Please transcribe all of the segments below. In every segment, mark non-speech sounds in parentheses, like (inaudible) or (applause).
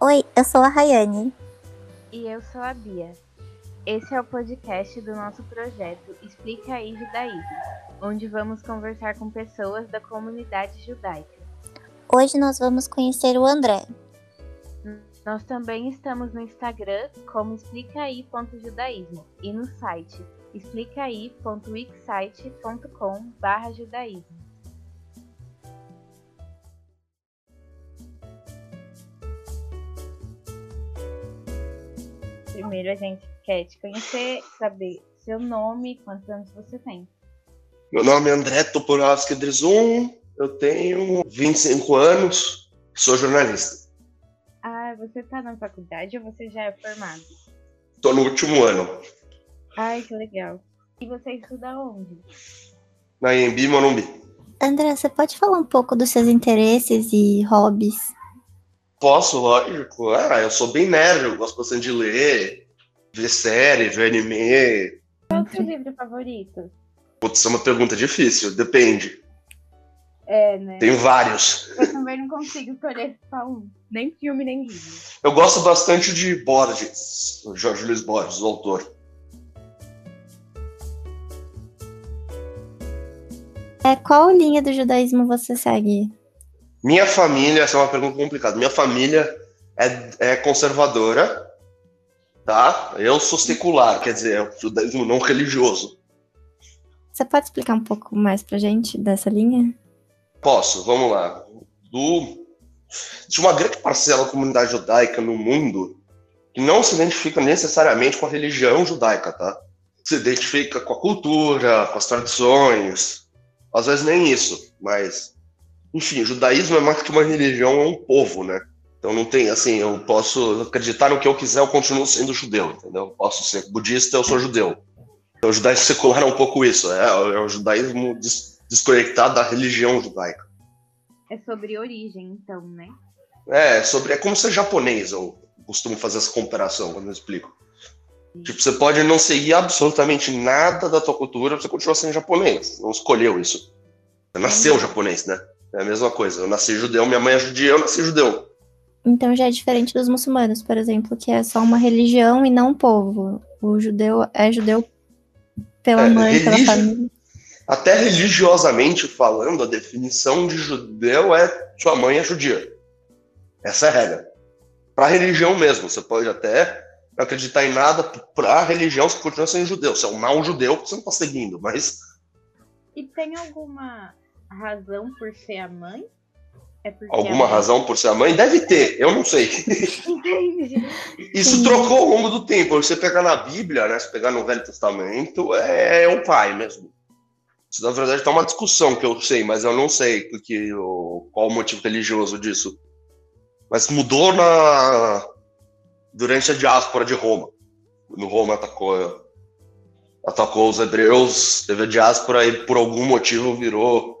Oi, eu sou a Rayane. E eu sou a Bia. Esse é o podcast do nosso projeto Explica aí Judaísmo, onde vamos conversar com pessoas da comunidade judaica. Hoje nós vamos conhecer o André. Nós também estamos no Instagram como explicaí.judaísmo e no site explicaí.wixsite.com/judaísmo. Primeiro a gente quer te conhecer, saber seu nome, quantos anos você tem. Meu nome é André Toporowski Drizum, eu tenho 25 anos, sou jornalista. Ah, você tá na faculdade ou você já é formado? Tô no último ano. Ai, que legal. E você estuda onde? Na Embi Morumbi. André, você pode falar um pouco dos seus interesses e hobbies? Posso, lógico. Ah, eu sou bem nerd, eu gosto bastante de ler, ver série, ver anime. Qual é o seu livro favorito? Putz, isso é uma pergunta difícil, depende. É, né? Tenho vários. Eu também não consigo escolher só um. Nem filme, nem livro. Eu gosto bastante de Borges, o Jorge Luiz Borges, o autor. É, qual linha do judaísmo você segue? Minha família, essa é uma pergunta complicada. Minha família é, é conservadora, tá? Eu sou secular, quer dizer, é judaísmo não religioso. Você pode explicar um pouco mais pra gente dessa linha? Posso, vamos lá. Do, de uma grande parcela da comunidade judaica no mundo que não se identifica necessariamente com a religião judaica, tá? Se identifica com a cultura, com as tradições, às vezes nem isso, mas enfim, o judaísmo é mais que uma religião, é um povo, né? Então não tem assim, eu posso acreditar no que eu quiser, eu continuo sendo judeu, entendeu? Eu posso ser budista, eu sou judeu. Então, o judaísmo secular é um pouco isso, é, é o judaísmo des desconectado da religião judaica. É sobre origem, então, né? É, sobre, é como ser japonês, eu costumo fazer essa comparação quando eu explico. Tipo, você pode não seguir absolutamente nada da tua cultura, você continua sendo japonês. Não escolheu isso. Você nasceu japonês, né? É a mesma coisa. Eu nasci judeu, minha mãe é judia, eu nasci judeu. Então já é diferente dos muçulmanos, por exemplo, que é só uma religião e não um povo. O judeu é judeu pela É, mãe, pela religi- família. Até religiosamente falando, a definição de judeu é sua mãe é judia. Essa é a regra. Para religião mesmo, você pode até não acreditar em nada, para religião você continua sendo judeu. Você é um mau judeu porque você não está seguindo, mas E tem alguma razão por ser a mãe? É porque alguma mãe- razão por ser a mãe? Deve ter, eu não sei. Entendi. Isso Sim. trocou ao longo do tempo. Você pegar na Bíblia, né? Se pegar no Velho Testamento, é o pai mesmo. Isso, na verdade, tá uma discussão que eu sei, mas eu não sei porque, o, qual o motivo religioso disso. Mas mudou na durante a diáspora de Roma. Quando Roma atacou, atacou os hebreus, teve a diáspora e por algum motivo virou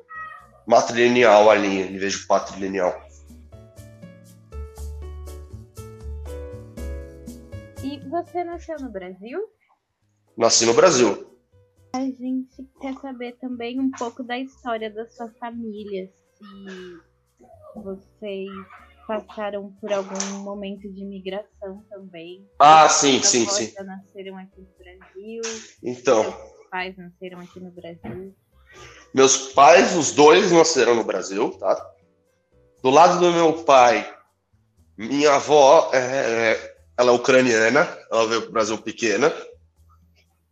matrilineal a linha, em vez de patrilineal. E você nasceu no Brasil? Nasci no Brasil. A gente quer saber também um pouco da história da sua família. Se vocês passaram por algum momento de migração também. Ah, sim, sim, sim. nasceram aqui no Brasil, Então, seus pais nasceram aqui no Brasil. Meus pais, os dois, nasceram no Brasil, tá? Do lado do meu pai, minha avó, é, ela é ucraniana, ela veio para o Brasil pequena,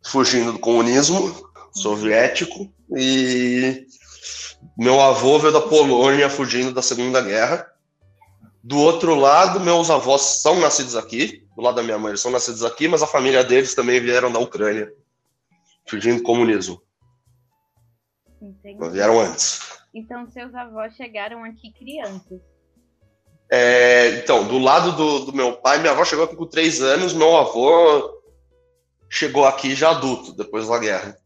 fugindo do comunismo soviético, e meu avô veio da Polônia, fugindo da Segunda Guerra. Do outro lado, meus avós são nascidos aqui, do lado da minha mãe, eles são nascidos aqui, mas a família deles também vieram da Ucrânia, fugindo do comunismo. Entendi. Vieram antes. Então seus avós chegaram aqui crianças. É, então, do lado do, do meu pai, minha avó chegou aqui com três anos, meu avô chegou aqui já adulto, depois da guerra.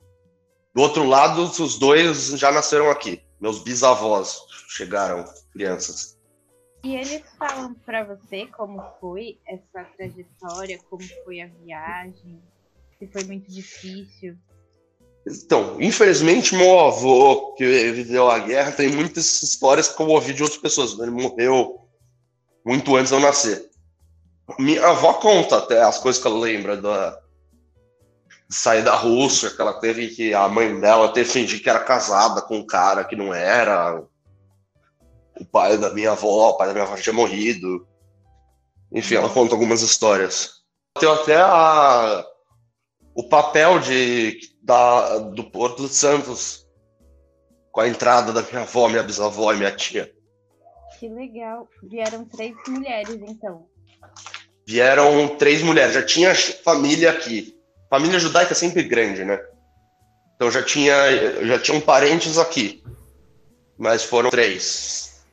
Do outro lado, os dois já nasceram aqui. Meus bisavós chegaram crianças. E eles falam pra você como foi essa trajetória, como foi a viagem, se foi muito difícil. Então, infelizmente, meu avô, que viveu a guerra, tem muitas histórias que eu ouvi de outras pessoas. Ele morreu muito antes de eu nascer. Minha avó conta até as coisas que ela lembra da de sair da Rússia, que ela teve que. A mãe dela que fingir que era casada com um cara que não era. O pai da minha avó, o pai da minha avó tinha morrido. Enfim, ela conta algumas histórias. Tem até a, o papel de, da, do Porto de Santos com a entrada da minha avó, minha bisavó e minha tia. Que legal. Vieram três mulheres, então. Vieram três mulheres. Já tinha família aqui. Família judaica é sempre grande, né? Então já tinha, já tinham parentes aqui. Mas foram três.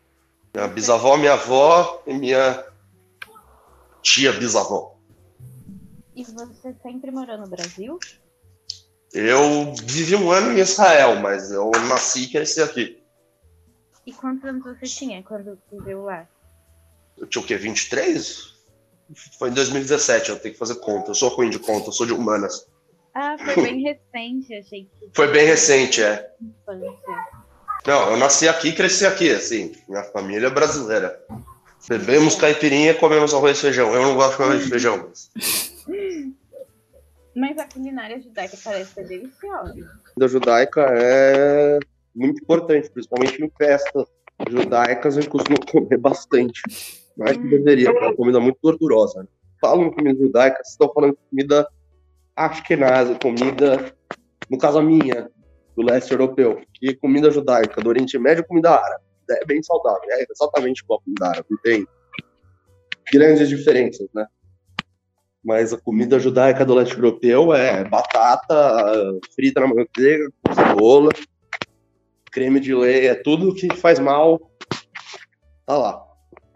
Minha bisavó, minha avó e minha tia bisavó. E você sempre morou no Brasil? Eu vivi um ano em Israel, mas eu nasci e cresci aqui. E quantos anos você tinha quando viveu lá? Eu tinha o quê? 23? Foi em 2017, eu tenho que fazer conta. Eu sou ruim de conta, eu sou de humanas. Ah, foi (laughs) bem recente, achei que. Foi bem recente, é. Infância. Não, eu nasci aqui e cresci aqui, assim. Minha família é brasileira. Bebemos caipirinha e comemos arroz e feijão. Eu não gosto de arroz e feijão. Mas... Mas a culinária judaica parece ser deliciosa. A comida judaica é muito importante, principalmente em festas judaicas, a gente costuma comer bastante. Mais que deveria, porque é uma comida muito gordurosa. Falam comida judaica, vocês estão falando de comida ashkenazi, comida, no caso a minha, do leste europeu, que comida judaica, do Oriente Médio, comida árabe. É bem saudável, é exatamente igual a comida árabe, não tem grandes diferenças, né? Mas a comida judaica do leste europeu é batata frita na manteiga, com cebola, creme de leite, é tudo que faz mal. Tá lá.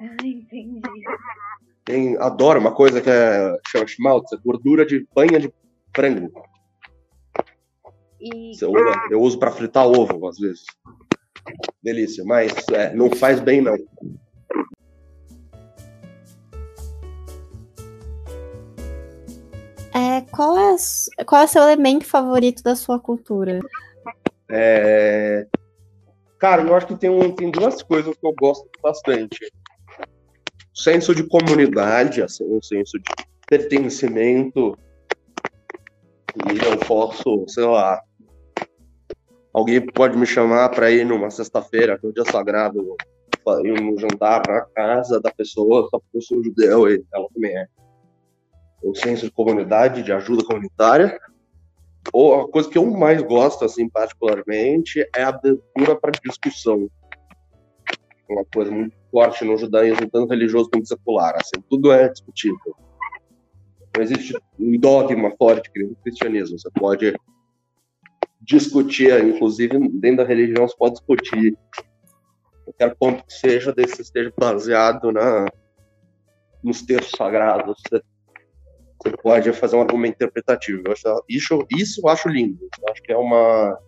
Ah, entendi. Tem, adoro uma coisa que é chama schmaltz, é gordura de banha de frango. E Eu, eu uso para fritar ovo, às vezes. Delícia, mas é, não faz bem, não. Qual, é, qual é o seu elemento favorito da sua cultura? É, Cara, eu acho que tem, um, tem duas coisas que eu gosto bastante. O senso de comunidade, assim, o senso de pertencimento. E eu posso, sei lá, alguém pode me chamar para ir numa sexta-feira, que é o dia sagrado, ir num jantar na casa da pessoa, só porque eu sou judeu e ela também é. O senso de comunidade, de ajuda comunitária. Ou a coisa que eu mais gosto, assim, particularmente, é a abertura para discussão. Uma coisa muito forte no judaísmo, tanto religioso quanto secular. Assim, tudo é discutível. Não existe um dogma forte no cristianismo. Você pode discutir, inclusive dentro da religião, você pode discutir qualquer ponto que seja, desde que esteja baseado na, nos textos sagrados. Você pode fazer um argumento interpretativo. Eu acho, isso, isso eu acho lindo. Eu acho que é uma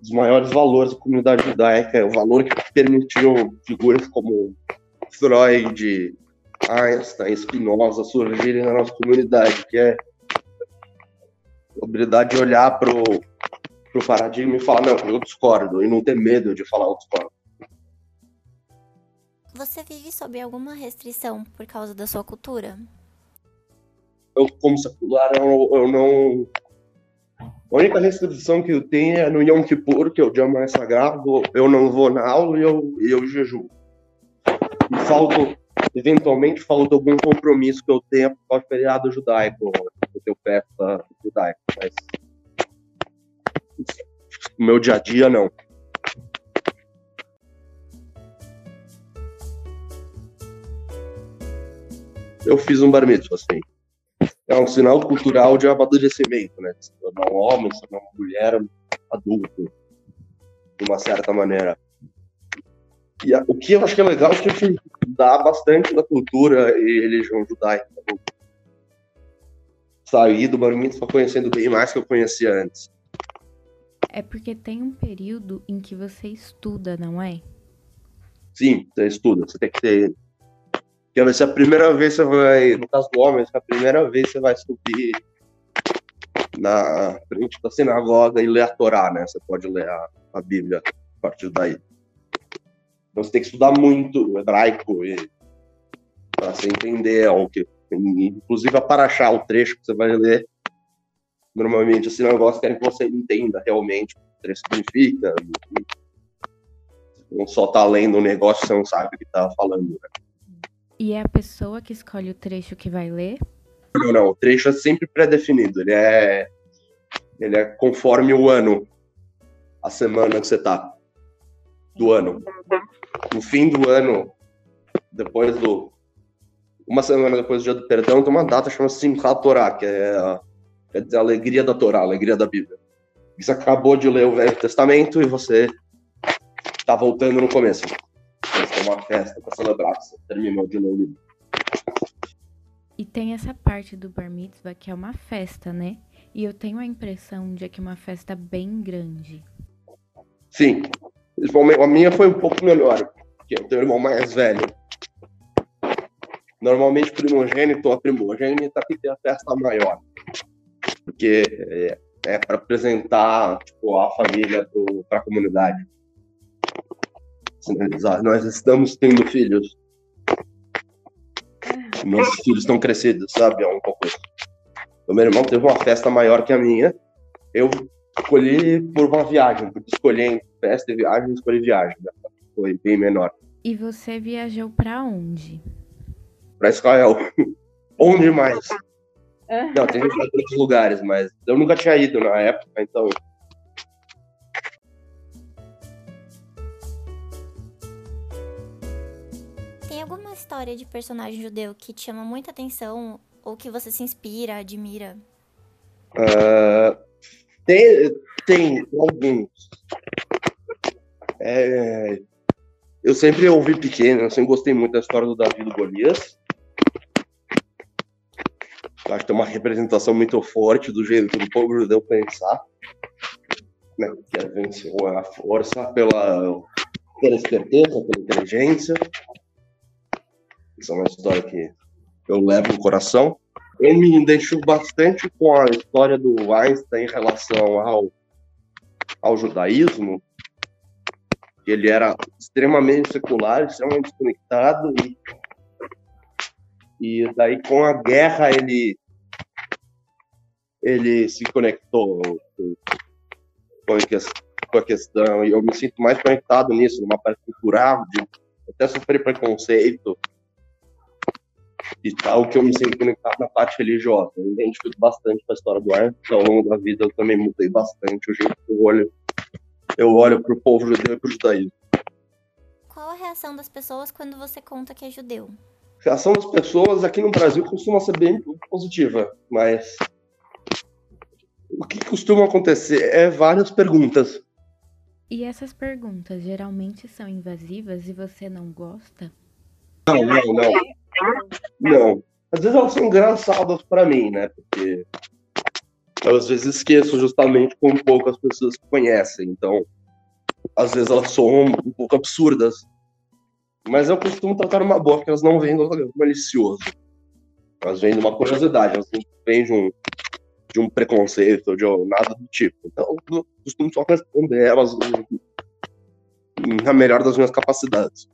dos maiores valores da comunidade judaica, é o valor que permitiu figuras como Freud, Einstein, Spinoza surgirem na nossa comunidade, que é a habilidade de olhar para o paradigma e falar, não, eu discordo, e não ter medo de falar eu discordo. Você vive sob alguma restrição por causa da sua cultura? Eu, como secular, eu, eu não. A única restrição que eu tenho é no Yom Kippur, que é o dia mais sagrado, eu não vou na aula e eu, eu jejuo. E falta, eventualmente, falta algum compromisso que eu tenha por do feriado judaico, tenho festa judaica, mas. No meu dia a dia, não. Eu fiz um bar mitzvah, assim é um sinal cultural de amadurecimento, né? Se tornar um homem, se tornar uma mulher adulto, de uma certa maneira. E a, o que eu acho que é legal é que a gente dá bastante da cultura e religião judaica. Né? Saí do Bar Mitzvah conhecendo bem mais que eu conhecia antes. É porque tem um período em que você estuda, não é? Sim, você estuda, você tem que ter que ser a primeira vez você vai, no caso do homem, é a primeira vez você vai subir na frente da sinagoga e ler a Torá, né? Você pode ler a, a Bíblia a partir daí. Então você tem que estudar muito hebraico e para você entender o que. Inclusive, a Paraxá, o trecho que você vai ler, normalmente esse negócio querem que você entenda realmente o que o trecho significa. Não só tá lendo um negócio, você não sabe o que tá falando. Né? E é a pessoa que escolhe o trecho que vai ler? Não, não, o trecho é sempre pré-definido. Ele é, ele é conforme o ano, a semana que você tá do ano. No fim do ano, depois do. Uma semana depois do dia do perdão, tem uma data chamada Simchat Torah, que é a, quer dizer, a alegria da Torá, a alegria da Bíblia. Você acabou de ler o Velho Testamento e você está voltando no começo. Uma festa para celebrar, você terminou de ler livro. E tem essa parte do Bar Mitzvah que é uma festa, né? E eu tenho a impressão de que é uma festa bem grande. Sim. A minha foi um pouco melhor, porque eu tenho um irmão mais velho. Normalmente, primogênito ou primogênita que tem a festa maior. Porque é, é para apresentar tipo, a família para a comunidade. Nós estamos tendo filhos. Nossos filhos estão crescidos, sabe? É um pouco isso. O meu irmão teve uma festa maior que a minha. Eu escolhi por uma viagem, por escolher festa e viagem, escolhi viagem. Né? Foi bem menor. E você viajou para onde? Para Israel. (laughs) onde mais? Não, tem gente de outros lugares, mas eu nunca tinha ido na época, então. História de personagem judeu que te chama muita atenção ou que você se inspira, admira? Uh, tem, tem alguns. É, eu sempre ouvi pequeno, eu sempre gostei muito da história do Davi do Golias. Eu acho que tem uma representação muito forte do jeito do povo judeu pensar. Né? Que venceu a força pela, pela esperteza, pela inteligência. É uma história que eu levo no coração. Eu me identifico bastante com a história do Einstein em relação ao, ao judaísmo. Ele era extremamente secular, extremamente desconectado e e daí com a guerra ele ele se conectou com, a questão e eu me sinto mais conectado nisso, numa parte cultural, de até sofrer preconceito e tal, que eu me sinto conectado na parte religiosa. Eu me identifico bastante com a história do ar, ao longo da vida eu também mudei bastante o jeito que eu olho, eu olho para o povo judeu e para o judaísmo. Qual a reação das pessoas quando você conta que é judeu? A reação das pessoas aqui no Brasil costuma ser bem positiva, mas o que costuma acontecer é várias perguntas. E essas perguntas geralmente são invasivas e você não gosta? Não, não, não. Não. Às vezes elas são engraçadas para mim, né? Porque eu às vezes esqueço justamente como poucas pessoas conhecem. Então, às vezes elas são um pouco absurdas. Mas eu costumo tratar uma boa, porque elas não vêm do malicioso. Elas vêm de uma curiosidade, elas não vêm de um, de um preconceito, de nada do tipo. Então, eu costumo só responder elas na melhor das minhas capacidades.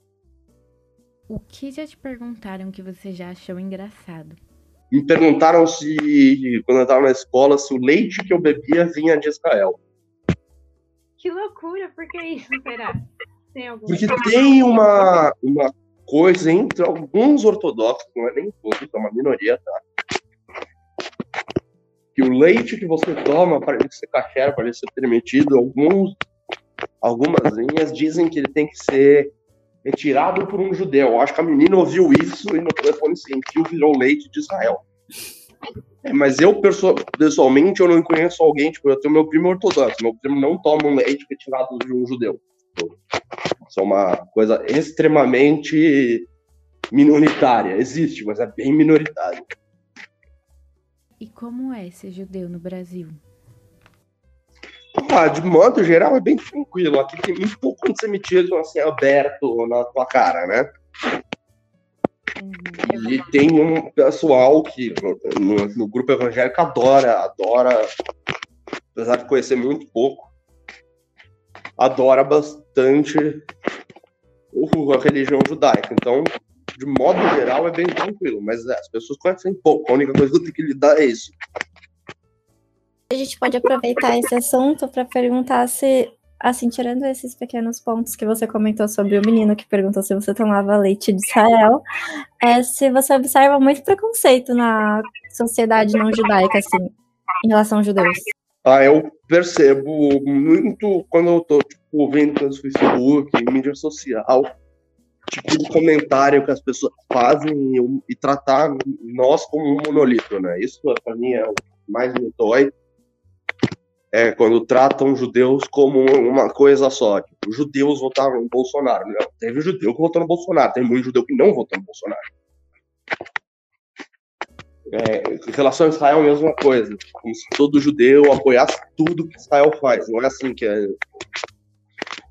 O que já te perguntaram que você já achou engraçado? Me perguntaram se, quando eu estava na escola, se o leite que eu bebia vinha de Israel. Que loucura, por que isso, será? Tem Porque tem uma, uma coisa entre alguns ortodoxos, não é nem todos, é uma minoria, tá? Que o leite que você toma para ele ser caché, para ele ser permitido, alguns, algumas linhas dizem que ele tem que ser retirado por um judeu. Acho que a menina ouviu isso e no telefone sentiu virou leite de Israel. É, mas eu, pessoalmente, eu não conheço alguém, tipo, eu tenho meu primo ortodoxo, meu primo não toma um leite retirado de um judeu. Isso é uma coisa extremamente minoritária. Existe, mas é bem minoritária. E como é ser judeu no Brasil? De modo geral é bem tranquilo. Aqui tem muito pouco antissemitismo assim, aberto na tua cara, né? Uhum. E tem um pessoal que no, no, grupo evangélico adora, adora, apesar de conhecer muito pouco, adora bastante a religião judaica. Então, de modo geral, é bem tranquilo, mas é, as pessoas conhecem pouco. A única coisa que eu tenho que lidar é isso. A gente pode aproveitar esse assunto para perguntar se, assim, tirando esses pequenos pontos que você comentou sobre o menino que perguntou se você tomava leite de Israel, é se você observa muito preconceito na sociedade não judaica, assim, em relação aos judeus. Ah, eu percebo muito quando eu tô, tipo, vendo no Facebook, em mídia social, tipo de comentário que as pessoas fazem e, e tratar nós como um monolito, né? Isso, para mim, é o mais me dói. É quando tratam judeus como uma coisa só. Tipo, judeus votaram no Bolsonaro. Não, teve judeu que votou no Bolsonaro, tem muito judeu que não votou no Bolsonaro. É, em relação a Israel, a mesma coisa. Como se todo judeu apoiasse tudo que Israel faz. Não é assim que é,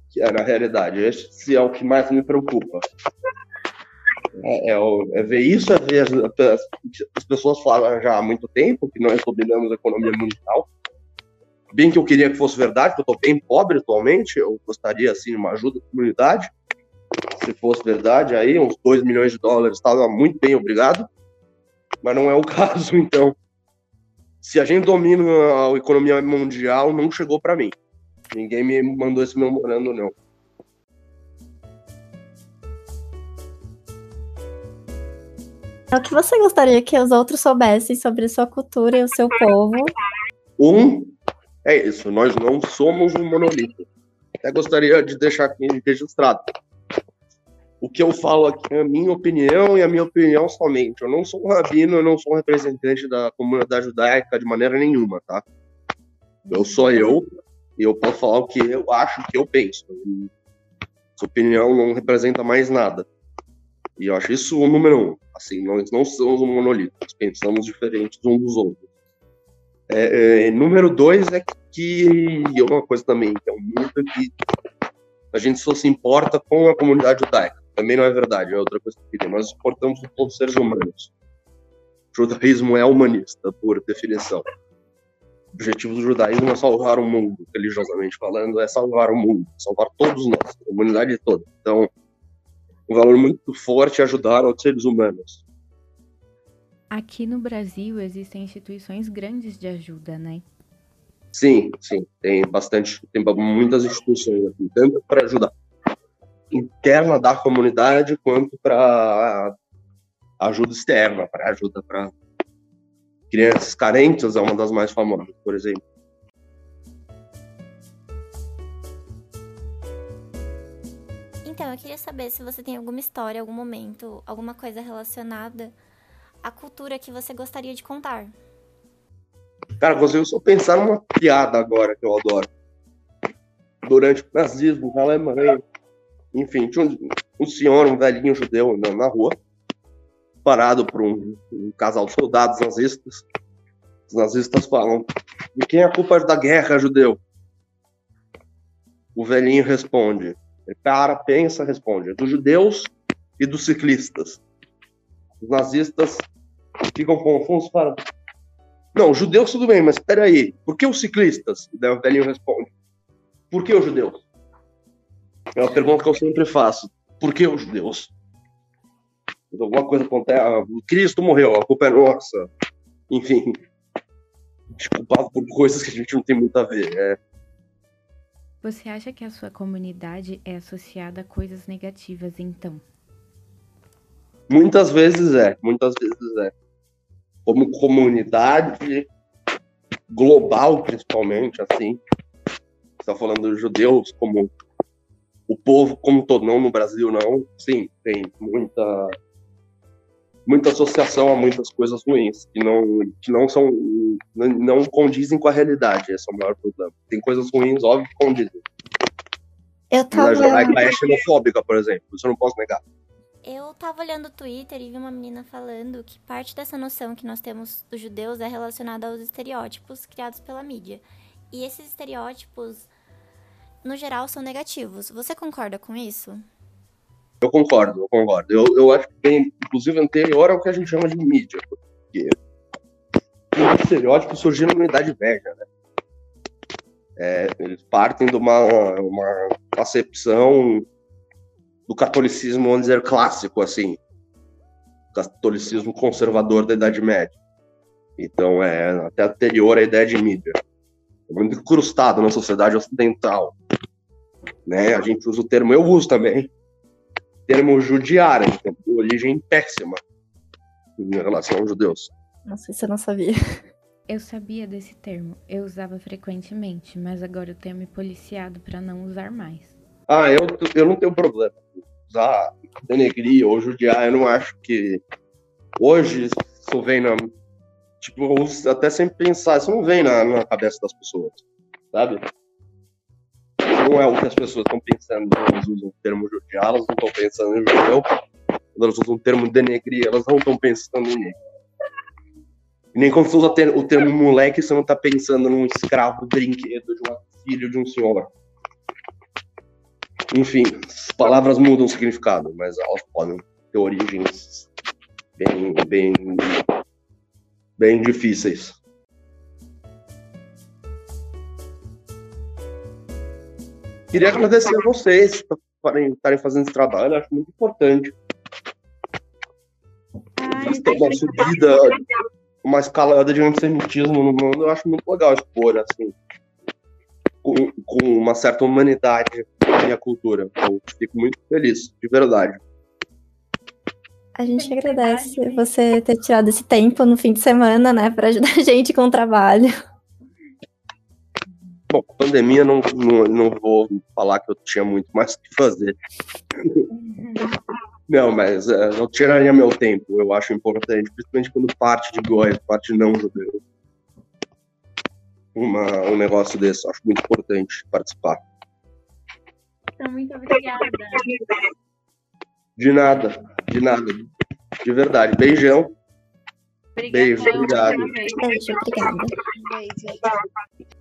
que é na realidade. Esse é o que mais me preocupa. É, é, é ver isso, é ver as, as, as, pessoas falam já há muito tempo que nós dominamos a economia mundial. Bem que eu queria que fosse verdade, que eu estou bem pobre atualmente, eu gostaria assim de uma ajuda da comunidade. Se fosse verdade, aí uns 2 milhões de dólares estava muito bem, obrigado mas não é o (laughs) caso, então. Se a gente domina a economia mundial, não chegou para mim. Ninguém me mandou esse memorando, não. O que você gostaria que os outros soubessem sobre sua cultura e o seu povo? Um, é isso, nós não somos um monolito. Até gostaria de deixar aqui registrado o que eu falo aqui é a minha opinião e a minha opinião somente. Eu não sou um rabino, eu não sou um representante da comunidade judaica de maneira nenhuma, tá? Eu sou eu e eu posso falar o que eu acho, o que eu penso. Essa opinião não representa mais nada. E eu acho isso o número um. Assim, nós não somos um monolito, pensamos diferentes uns dos outros. É, é, número dois é que, e uma coisa também que é um mito, é que a gente só se importa com a comunidade judaica também não é verdade, é outra coisa que eu Nós exportamos todos os seres humanos. O judaísmo é humanista, por definição. O objetivo do judaísmo é salvar o mundo, religiosamente falando, é salvar o mundo, salvar todos nós, a humanidade toda. Então, um valor muito forte é ajudar os seres humanos. Aqui no Brasil existem instituições grandes de ajuda, né? Sim, sim, tem bastante, tem muitas instituições aqui, tanto para ajudar interna da comunidade quanto para ajuda externa, para ajuda para crianças carentes, é uma das mais famosas, por exemplo. Então, eu queria saber se você tem alguma história, algum momento, alguma coisa relacionada à cultura que você gostaria de contar. Cara, consigo só pensar numa piada agora que eu adoro. Durante o nazismo na Alemanha, enfim, tinha um, um senhor, um velhinho judeu na, na rua, parado por um, um, casal de soldados nazistas. Os nazistas falam: de quem é a culpa da guerra, judeu? O velhinho responde: ele para, pensa, responde: dos judeus e dos ciclistas. Os nazistas ficam confusos para. Não, judeus tudo bem, mas espera aí, por que os ciclistas? Daí o velhinho responde: por que os judeus? É uma pergunta que eu sempre faço. Por que os judeus? Alguma coisa acontece. Ah, Cristo morreu, a culpa é nossa. Enfim. Desculpado por coisas que a gente não tem muito a ver. É. Você acha que a sua comunidade é associada a coisas negativas, então? Muitas vezes é, muitas vezes é. Como comunidade global, principalmente, assim. Você está falando dos judeus como o povo como todo, não no Brasil não, sim, tem muita muita associação a muitas coisas ruins que não que não são não condizem com a realidade, esse é o maior problema. Tem coisas ruins, óbvio, que condizem. Eu tava... A é xenofóbica, por exemplo, isso eu não posso negar. Eu tava olhando o Twitter e vi uma menina falando que parte dessa noção que nós temos dos judeus é relacionada aos estereótipos criados pela mídia. E esses estereótipos no geral, são negativos. Você concorda com isso? Eu concordo, eu concordo. Eu, eu acho que tem, inclusive, anterior ao que a gente chama de mídia, porque os estereótipos surgiram na Idade Média, né? É, eles partem de uma, uma concepção do catolicismo, vamos dizer, clássico, assim. catolicismo conservador da Idade Média. Então é até anterior à ideia de mídia. É muito incrustado na sociedade ocidental. Né? A gente usa o termo, eu uso também, termo judiar, tem origem péssima em relação aos judeus. Não sei se eu não sabia. (laughs) Eu sabia desse termo, eu usava frequentemente, mas agora eu tenho me policiado para não usar mais. Ah, eu, eu não tenho problema. Usar denegrir ou judiar, eu não acho que. Hoje, isso vem na. Tipo, até sem pensar, isso não vem na, na cabeça das pessoas, sabe? Não é o que as pessoas estão pensando quando elas usam o termo judiar, elas não estão pensando em judeu. Quando elas usam o termo denegrir, elas não estão pensando em. Nem quando você usa o termo moleque, você não está pensando num escravo brinquedo de um filho de um senhor. Enfim, as palavras mudam o significado, mas elas podem ter origens bem, bem, bem difíceis. Queria agradecer a vocês por estarem fazendo esse trabalho, acho muito importante. Tem uma subida, uma escalada de antissemitismo no mundo, eu acho muito legal expor, assim, com, com uma certa humanidade minha cultura. Eu fico muito feliz, de verdade. A gente agradece você ter tirado esse tempo no fim de semana, né, para ajudar a gente com o trabalho. Bom, pandemia não, não, não vou falar que eu tinha muito mais o que fazer. não, mas é, não tiraria meu tempo, eu acho importante, principalmente quando parte de Goiás, parte não judeu. Uma, um negócio desse, acho muito importante participar. Então, muito obrigada. De nada, de nada. De verdade. Beijão. Obrigada. Beijo, obrigado. Beijo, obrigada. Beijo.